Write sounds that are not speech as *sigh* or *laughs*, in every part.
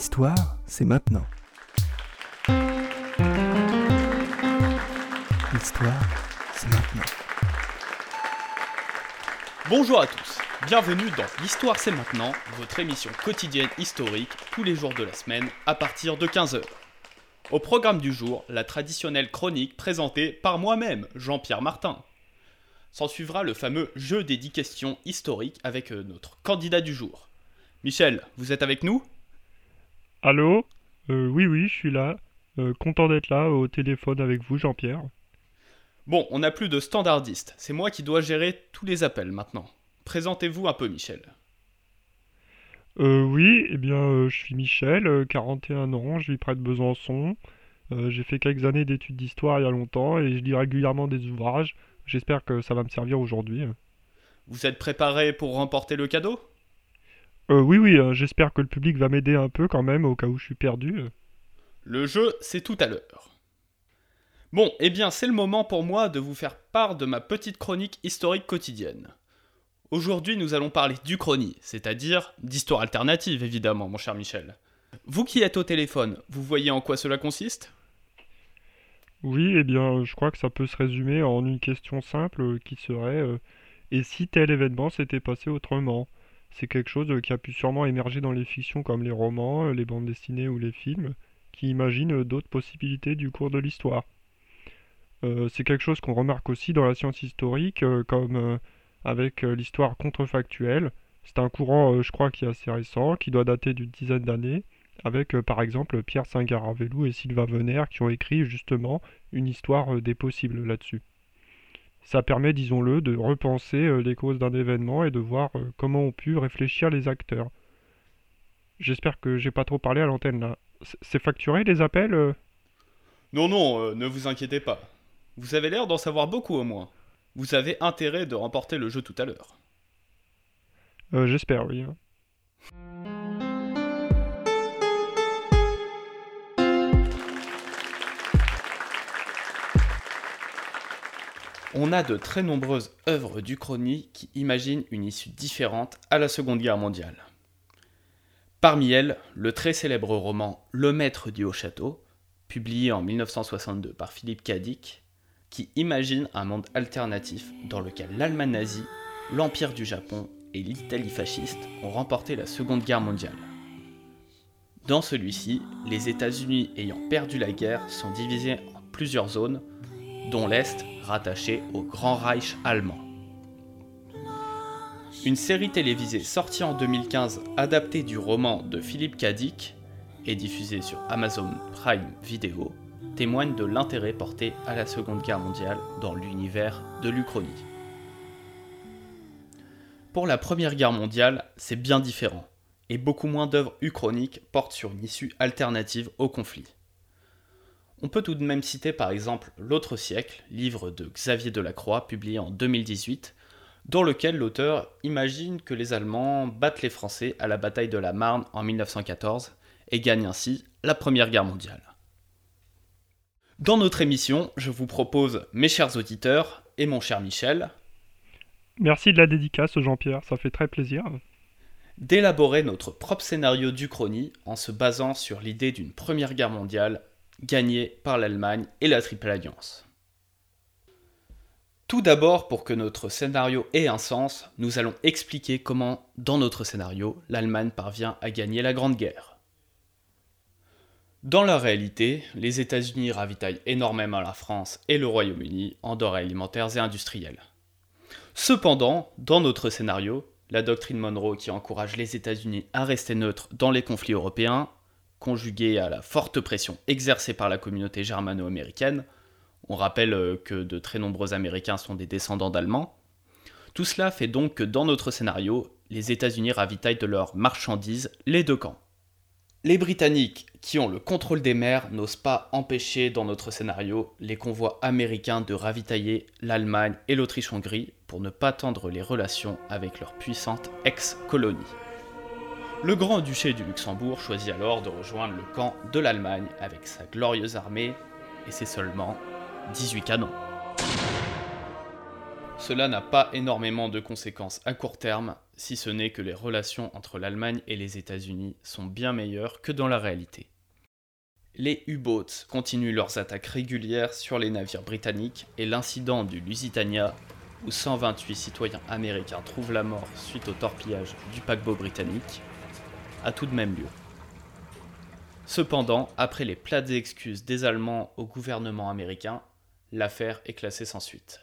L'histoire, c'est maintenant. L'histoire, c'est maintenant. Bonjour à tous, bienvenue dans L'Histoire c'est maintenant, votre émission quotidienne historique tous les jours de la semaine à partir de 15h. Au programme du jour, la traditionnelle chronique présentée par moi-même, Jean-Pierre Martin. S'en suivra le fameux jeu des 10 questions historiques avec euh, notre candidat du jour. Michel, vous êtes avec nous? Allô? Euh, Oui, oui, je suis là. Euh, content d'être là au téléphone avec vous, Jean-Pierre. Bon, on n'a plus de standardiste, c'est moi qui dois gérer tous les appels maintenant. Présentez-vous un peu, Michel. Euh, oui, eh bien, je suis Michel, euh, 41 ans, je vis près de Besançon. J'ai fait quelques années d'études d'histoire il y a longtemps et je lis régulièrement des ouvrages. J'espère que ça va me servir aujourd'hui. Vous êtes préparé pour remporter le cadeau? Euh, oui, oui, euh, j'espère que le public va m'aider un peu quand même au cas où je suis perdu. Le jeu, c'est tout à l'heure. Bon, eh bien, c'est le moment pour moi de vous faire part de ma petite chronique historique quotidienne. Aujourd'hui, nous allons parler d'Uchronie, c'est-à-dire d'histoire alternative, évidemment, mon cher Michel. Vous qui êtes au téléphone, vous voyez en quoi cela consiste? Oui, eh bien, je crois que ça peut se résumer en une question simple euh, qui serait euh, et si tel événement s'était passé autrement? C'est quelque chose euh, qui a pu sûrement émerger dans les fictions comme les romans, euh, les bandes dessinées ou les films, qui imaginent euh, d'autres possibilités du cours de l'histoire. C'est quelque chose qu'on remarque aussi dans la science historique, comme avec l'histoire contrefactuelle. C'est un courant, je crois, qui est assez récent, qui doit dater d'une dizaine d'années, avec par exemple Pierre Saint-Garavelou et Sylvain Venère qui ont écrit justement une histoire des possibles là-dessus. Ça permet, disons-le, de repenser euh, les causes d'un événement et de voir euh, comment ont pu réfléchir les acteurs. J'espère que j'ai pas trop parlé à l'antenne là. C'est facturé les appels euh? Non, non, euh, ne vous inquiétez pas. Vous avez l'air d'en savoir beaucoup au moins. Vous avez intérêt de remporter le jeu tout à l'heure. Euh, J'espère, oui. On a de très nombreuses œuvres d'Uchronie qui imaginent une issue différente à la Seconde Guerre mondiale. Parmi elles, le très célèbre roman Le Maître du Haut-Château, publié en 1962 par Philippe Cadic, qui imagine un monde alternatif dans lequel l'Allemagne nazie, l'Empire du Japon et l'Italie fasciste ont remporté la Seconde Guerre mondiale. Dans celui-ci, les États-Unis ayant perdu la guerre sont divisés en plusieurs zones, dont l'Est rattaché au Grand Reich allemand. Une série télévisée sortie en 2015 adaptée du roman de Philippe Cadic et diffusée sur Amazon Prime Video témoigne de l'intérêt porté à la Seconde Guerre mondiale dans l'univers de l'Uchronie. Pour la Première Guerre mondiale, c'est bien différent, et beaucoup moins d'œuvres uchroniques portent sur une issue alternative au conflit. On peut tout de même citer par exemple L'autre siècle, livre de Xavier Delacroix publié en 2018, dans lequel l'auteur imagine que les Allemands battent les Français à la bataille de la Marne en 1914 et gagnent ainsi la Première Guerre mondiale. Dans notre émission, je vous propose, mes chers auditeurs et mon cher Michel, Merci de la dédicace, Jean-Pierre, ça fait très plaisir. d'élaborer notre propre scénario d'Uchronie en se basant sur l'idée d'une Première Guerre mondiale gagnée par l'Allemagne et la Triple Alliance. Tout d'abord, pour que notre scénario ait un sens, nous allons expliquer comment, dans notre scénario, l'Allemagne parvient à gagner la Grande Guerre. Dans la réalité, les États-Unis ravitaillent énormément la France et le Royaume-Uni en denrées alimentaires et industrielles. Cependant, dans notre scénario, la doctrine Monroe qui encourage les États-Unis à rester neutres dans les conflits européens, conjuguée à la forte pression exercée par la communauté germano-américaine, on rappelle euh, que de très nombreux Américains sont des descendants d'Allemands, tout cela fait donc que dans notre scénario, les États-Unis ravitaillent de leurs marchandises les deux camps. Les Britanniques, qui ont le contrôle des mers, n'osent pas empêcher dans notre scénario les convois américains de ravitailler l'Allemagne et l'Autriche-Hongrie pour ne pas tendre les relations avec leurs puissantes ex-colonies. Le grand-duché du Luxembourg choisit alors de rejoindre le camp de l'Allemagne avec sa glorieuse armée et ses seulement 18 canons. Cela n'a pas énormément de conséquences à court terme si ce n'est que les relations entre l'Allemagne et les États-Unis sont bien meilleures que dans la réalité. Les U-boats continuent leurs attaques régulières sur les navires britanniques et l'incident du Lusitania, où 128 citoyens américains trouvent la mort suite au torpillage du paquebot britannique, a tout de même lieu. Cependant, après les plates excuses des Allemands au gouvernement américain, l'affaire est classée sans suite.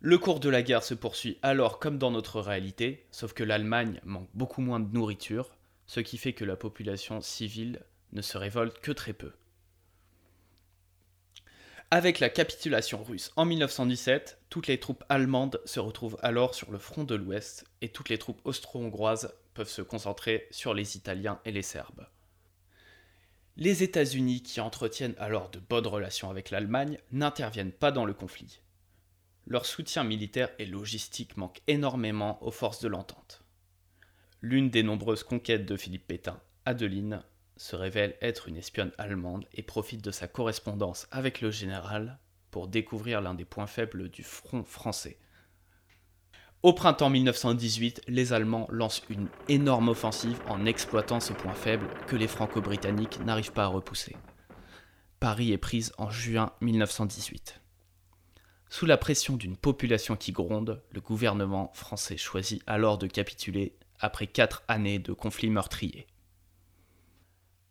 Le cours de la guerre se poursuit alors comme dans notre réalité, sauf que l'Allemagne manque beaucoup moins de nourriture, ce qui fait que la population civile ne se révolte que très peu. Avec la capitulation russe en 1917, toutes les troupes allemandes se retrouvent alors sur le front de l'Ouest et toutes les troupes austro-hongroises peuvent se concentrer sur les Italiens et les Serbes. Les États-Unis, qui entretiennent alors de bonnes relations avec l'Allemagne, n'interviennent pas dans le conflit. Leur soutien militaire et logistique manque énormément aux forces de l'entente. L'une des nombreuses conquêtes de Philippe Pétain, Adeline, se révèle être une espionne allemande et profite de sa correspondance avec le général pour découvrir l'un des points faibles du front français. Au printemps 1918, les Allemands lancent une énorme offensive en exploitant ce point faible que les Franco-Britanniques n'arrivent pas à repousser. Paris est prise en juin 1918. Sous la pression d'une population qui gronde, le gouvernement français choisit alors de capituler après quatre années de conflits meurtriers.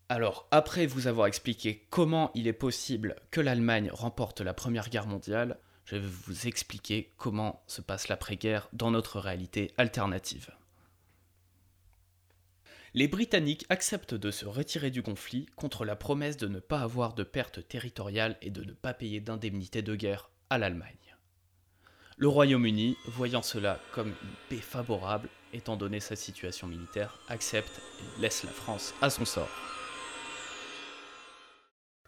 Alors, après vous avoir expliqué comment il est possible que l'Allemagne remporte la Première Guerre mondiale, je vais vous expliquer comment se passe l'après-guerre dans notre réalité alternative. Les Britanniques acceptent de se retirer du conflit contre la promesse de ne pas avoir de pertes territoriales et de ne pas payer d'indemnité de guerre à l'Allemagne. Le Royaume-Uni, voyant cela comme une paix favorable, étant donné sa situation militaire, accepte et laisse la France à son sort.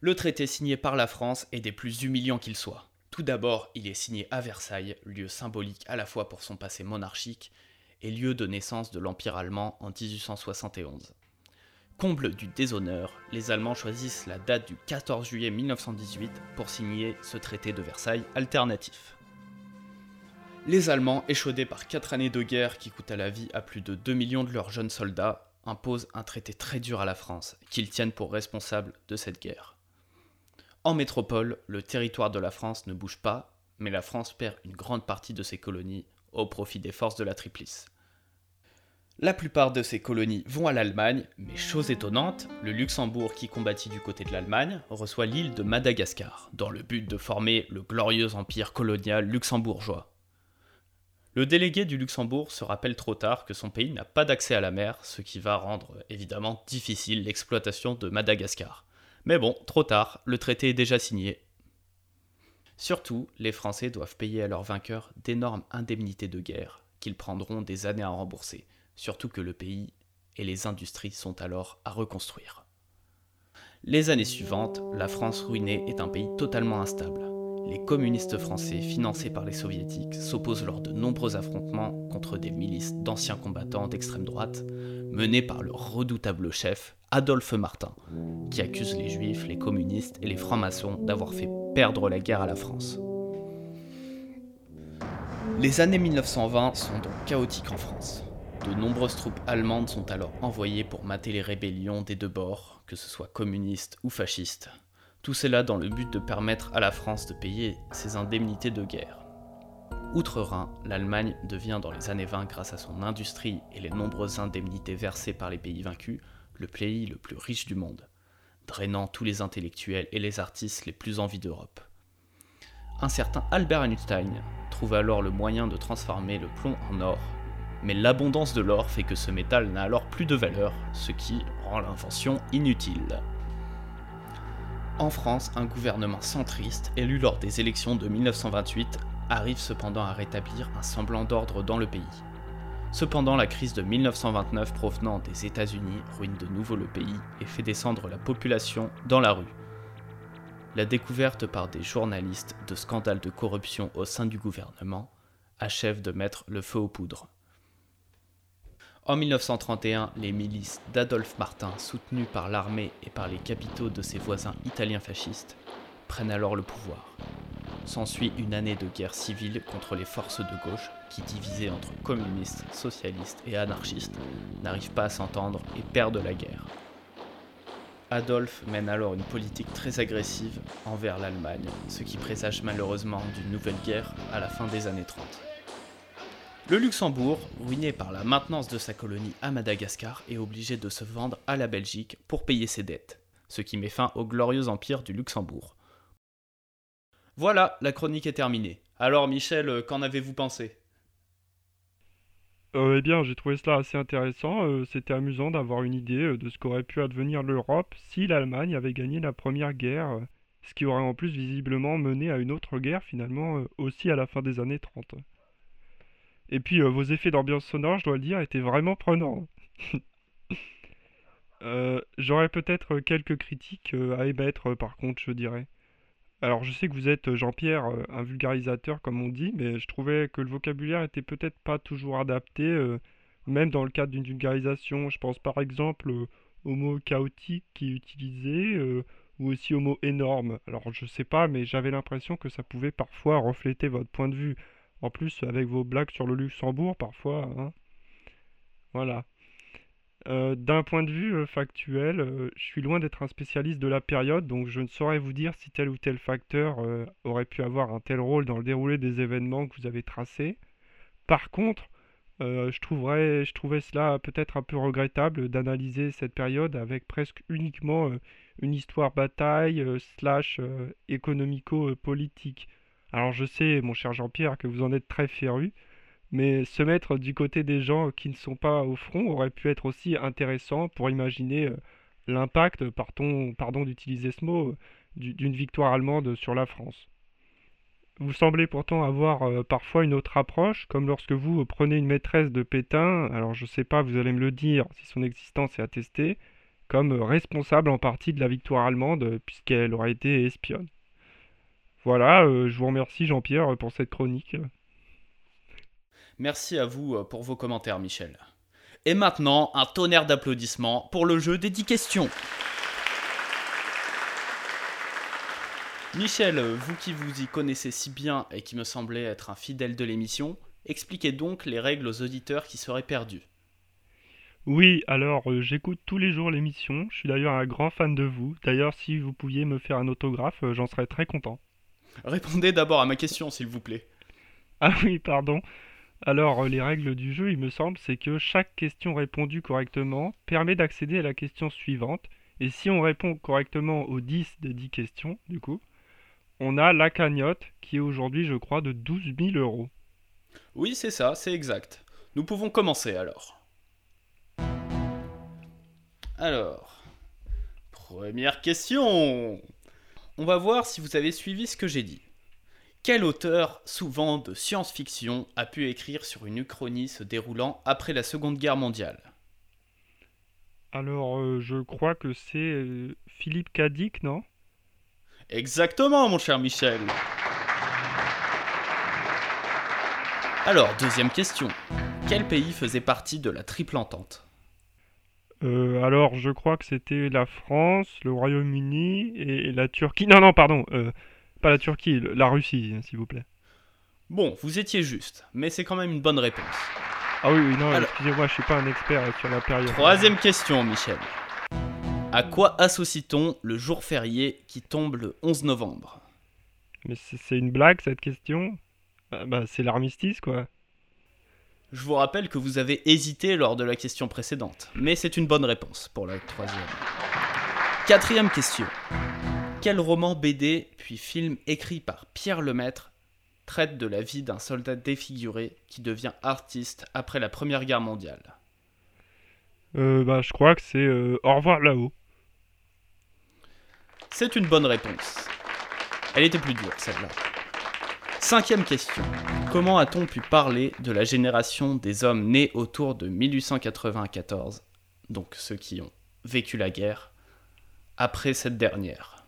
Le traité signé par la France est des plus humiliants qu'il soit. Tout d'abord, il est signé à Versailles, lieu symbolique à la fois pour son passé monarchique et lieu de naissance de l'Empire allemand en 1871. Comble du déshonneur, les Allemands choisissent la date du 14 juillet 1918 pour signer ce traité de Versailles alternatif. Les Allemands, échaudés par quatre années de guerre qui coûtent à la vie à plus de 2 millions de leurs jeunes soldats, imposent un traité très dur à la France, qu'ils tiennent pour responsable de cette guerre. En métropole, le territoire de la France ne bouge pas, mais la France perd une grande partie de ses colonies au profit des forces de la Triplice. La plupart de ces colonies vont à l'Allemagne, mais chose étonnante, le Luxembourg qui combattit du côté de l'Allemagne reçoit l'île de Madagascar, dans le but de former le glorieux empire colonial luxembourgeois. Le délégué du Luxembourg se rappelle trop tard que son pays n'a pas d'accès à la mer, ce qui va rendre évidemment difficile l'exploitation de Madagascar. Mais bon, trop tard, le traité est déjà signé. Surtout, les Français doivent payer à leurs vainqueurs d'énormes indemnités de guerre, qu'ils prendront des années à rembourser, surtout que le pays et les industries sont alors à reconstruire. Les années suivantes, la France ruinée est un pays totalement instable. Les communistes français, financés par les soviétiques, s'opposent lors de nombreux affrontements contre des milices d'anciens combattants d'extrême droite, menés par leur redoutable chef, Adolphe Martin, qui accuse les juifs, les communistes et les francs-maçons d'avoir fait perdre la guerre à la France. Les années 1920 sont donc chaotiques en France. De nombreuses troupes allemandes sont alors envoyées pour mater les rébellions des deux bords, que ce soit communistes ou fascistes. Tout cela dans le but de permettre à la France de payer ses indemnités de guerre. Outre-Rhin, l'Allemagne devient dans les années 20, grâce à son industrie et les nombreuses indemnités versées par les pays vaincus, le pays le plus riche du monde, drainant tous les intellectuels et les artistes les plus en vie d'Europe. Un certain Albert Einstein trouve alors le moyen de transformer le plomb en or mais l'abondance de l'or fait que ce métal n'a alors plus de valeur, ce qui rend l'invention inutile. En France, un gouvernement centriste, élu lors des élections de 1928, arrive cependant à rétablir un semblant d'ordre dans le pays. Cependant, la crise de 1929 provenant des États-Unis ruine de nouveau le pays et fait descendre la population dans la rue. La découverte par des journalistes de scandales de corruption au sein du gouvernement achève de mettre le feu aux poudres. En 1931, les milices d'Adolphe Martin, soutenues par l'armée et par les capitaux de ses voisins italiens fascistes, prennent alors le pouvoir. S'ensuit une année de guerre civile contre les forces de gauche qui, divisées entre communistes, socialistes et anarchistes, n'arrivent pas à s'entendre et perdent la guerre. Adolphe mène alors une politique très agressive envers l'Allemagne, ce qui présage malheureusement d'une nouvelle guerre à la fin des années 30. Le Luxembourg, ruiné par la maintenance de sa colonie à Madagascar, est obligé de se vendre à la Belgique pour payer ses dettes, ce qui met fin au glorieux empire du Luxembourg. Voilà, la chronique est terminée. Alors Michel, euh, qu'en avez-vous pensé? Euh, eh bien, j'ai trouvé cela assez intéressant. euh, c'était amusant d'avoir une idée de ce qu'aurait pu advenir l'Europe si l'Allemagne avait gagné la Première Guerre, ce qui aurait en plus visiblement mené à une autre guerre finalement aussi à la fin des années 30. Et puis vos effets d'ambiance sonore, je dois le dire, étaient vraiment prenants. *laughs* J'aurais peut-être quelques critiques à émettre par contre, je dirais. Alors, je sais que vous êtes, euh, Jean-Pierre, euh, un vulgarisateur, comme on dit, mais je trouvais que le vocabulaire était peut-être pas toujours adapté, euh, même dans le cadre d'une vulgarisation. Je pense par exemple au mot chaotique qui est utilisé, ou aussi au mot énorme. Alors, je sais pas, mais j'avais l'impression que ça pouvait parfois refléter votre point de vue. En plus, avec vos blagues sur le Luxembourg, parfois, hein. Voilà. Euh, d'un point de vue euh, factuel, euh, je suis loin d'être un spécialiste de la période, donc je ne saurais vous dire si tel ou tel facteur aurait pu avoir un tel rôle dans le déroulé des événements que vous avez tracés. Par contre, je trouverais, je trouvais cela peut-être un peu regrettable d'analyser cette période avec presque uniquement une histoire bataille slash économico-politique. Alors je sais, mon cher Jean-Pierre, que vous en êtes très féru. Mais se mettre du côté des gens qui ne sont pas au front aurait pu être aussi intéressant pour imaginer euh, l'impact, pardon, d'utiliser ce mot, euh, du- d'une victoire allemande sur la France. Vous semblez pourtant avoir euh, parfois une autre approche, comme lorsque vous prenez une maîtresse de Pétain, alors je sais pas, vous allez me le dire si son existence est attestée, comme responsable en partie de la victoire allemande, puisqu'elle aurait été espionne. Voilà, je vous remercie Jean-Pierre pour cette chronique. Merci à vous euh, pour vos commentaires, Michel. Et maintenant, un tonnerre d'applaudissements pour le jeu des 10 questions. Michel, vous qui vous y connaissez si bien et qui me semblez être un fidèle de l'émission, expliquez donc les règles aux auditeurs qui seraient perdus. Oui, alors euh, j'écoute tous les jours l'émission, je suis d'ailleurs un grand fan de vous. D'ailleurs, si vous pouviez me faire un autographe, euh, j'en serais très content. Répondez d'abord à ma question, s'il vous plaît. Ah oui, pardon. Alors, euh, les règles du jeu, il me semble, c'est que chaque question répondue correctement permet d'accéder à la question suivante. Et si on répond correctement aux 10 des 10 questions, du coup, on a la cagnotte qui est aujourd'hui, je crois, de 12 000 euros. Oui, c'est ça, c'est exact. Nous pouvons commencer alors. Alors, première question. On va voir si vous avez suivi ce que j'ai dit. Quel auteur, souvent de science-fiction, a pu écrire sur une uchronie se déroulant après la Seconde Guerre mondiale? Alors, euh, je crois que c'est euh, Philippe Cadic, non? Exactement, mon cher Michel. Alors, deuxième question. Quel pays faisait partie de la Triple Entente? Euh, alors, je crois que c'était la France, le Royaume-Uni et la Turquie. Non, non, pardon, pas la Turquie, la Russie, s'il vous plaît. Bon, vous étiez juste, mais c'est quand même une bonne réponse. Ah oui, oui, non, Alors- excusez-moi, je suis pas un expert sur la période. Troisième question, Michel. À quoi associe-t-on le jour férié qui tombe le 11 novembre? Mais c'est c'est une blague cette question? Bah, bah, c'est l'armistice, quoi. Je vous rappelle que vous avez hésité lors de la question précédente, mais c'est une bonne réponse pour la troisième. Quatrième question. Quel roman BD puis film écrit par Pierre Lemaître traite de la vie d'un soldat défiguré qui devient artiste après la Première Guerre mondiale? Euh, bah, je crois que c'est euh, Au revoir là-haut. C'est une bonne réponse. Elle était plus dure, celle-là. Cinquième question. Comment a-t-on pu parler de la génération des hommes nés autour de 1894, donc ceux qui ont vécu la guerre, après cette dernière?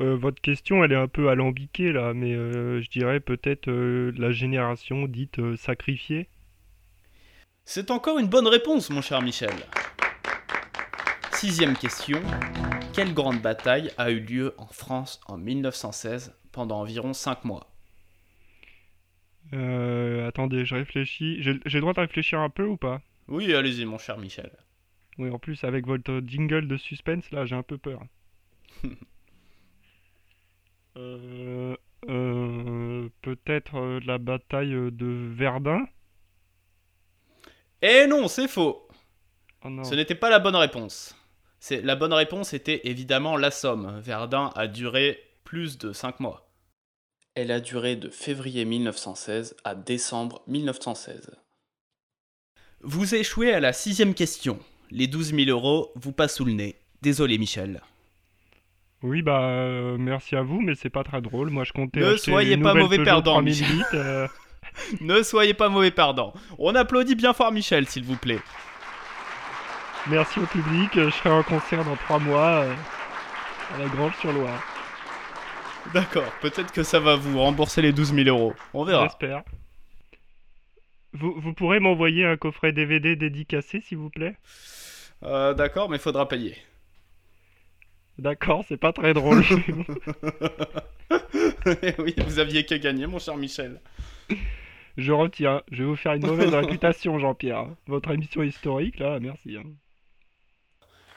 Euh, votre question, elle est un peu alambiquée là, mais euh, je dirais peut-être euh, la génération dite sacrifiée. C'est encore une bonne réponse, mon cher Michel. Sixième question. Quelle grande bataille a eu lieu en France en 1916 pendant environ 5 mois? Euh, attendez, je réfléchis. J'ai j'ai le droit de réfléchir un peu ou pas? Oui, allez-y, mon cher Michel. Oui, en plus, avec votre jingle de suspense, là, j'ai un peu peur. *laughs* Euh, euh, peut-être euh, la bataille de Verdun? Eh non, c'est faux Oh non. Ce n'était pas la bonne réponse. C'est La bonne réponse était évidemment la Somme. Verdun a duré plus de 5 mois. Elle a duré de février 1916 à décembre 1916. Vous échouez à la sixième question. Les 12 000 euros vous passent sous le nez. Désolé Michel. Oui, bah, euh, merci à vous, mais c'est pas très drôle. Moi, je comptais Ne soyez une pas mauvais perdant, 3008, Michel. euh, *laughs* Ne soyez pas mauvais perdant. On applaudit bien fort Michel, s'il vous plaît. merci au public. Je serai en concert dans trois mois euh, à la Grange-sur-Loire. D'accord, peut-être que ça va vous rembourser les 12 000 euros. On verra. J'espère. Vous, vous pourrez m'envoyer un coffret DVD dédicacé, s'il vous plaît? Euh, D'accord, mais faudra payer. D'accord, c'est pas très drôle. *laughs* oui, vous aviez qu'à gagner, mon cher Michel. Je retiens. Je vais vous faire une mauvaise réputation, Jean-Pierre. Votre émission historique, là, merci. hein.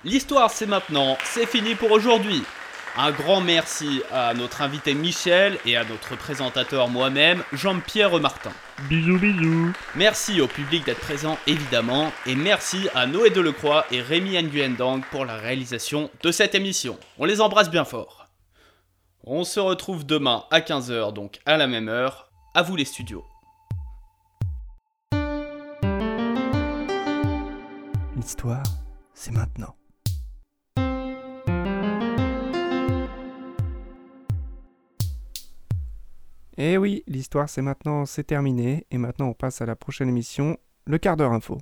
L'histoire, c'est maintenant. C'est fini pour aujourd'hui. Un grand merci à notre invité Michel et à notre présentateur moi-même, Jean-Pierre Martin. Bisous, bisous. Merci au public d'être présent, évidemment, et merci à Noé Delecroix et Rémi Nguyen pour la réalisation de cette émission. On les embrasse bien fort. On se retrouve demain à 15h, donc à la même heure. À vous les studios. L'histoire, c'est maintenant. Eh oui, l'histoire c'est maintenant, c'est terminé, et maintenant on passe à la prochaine émission, le quart d'heure info.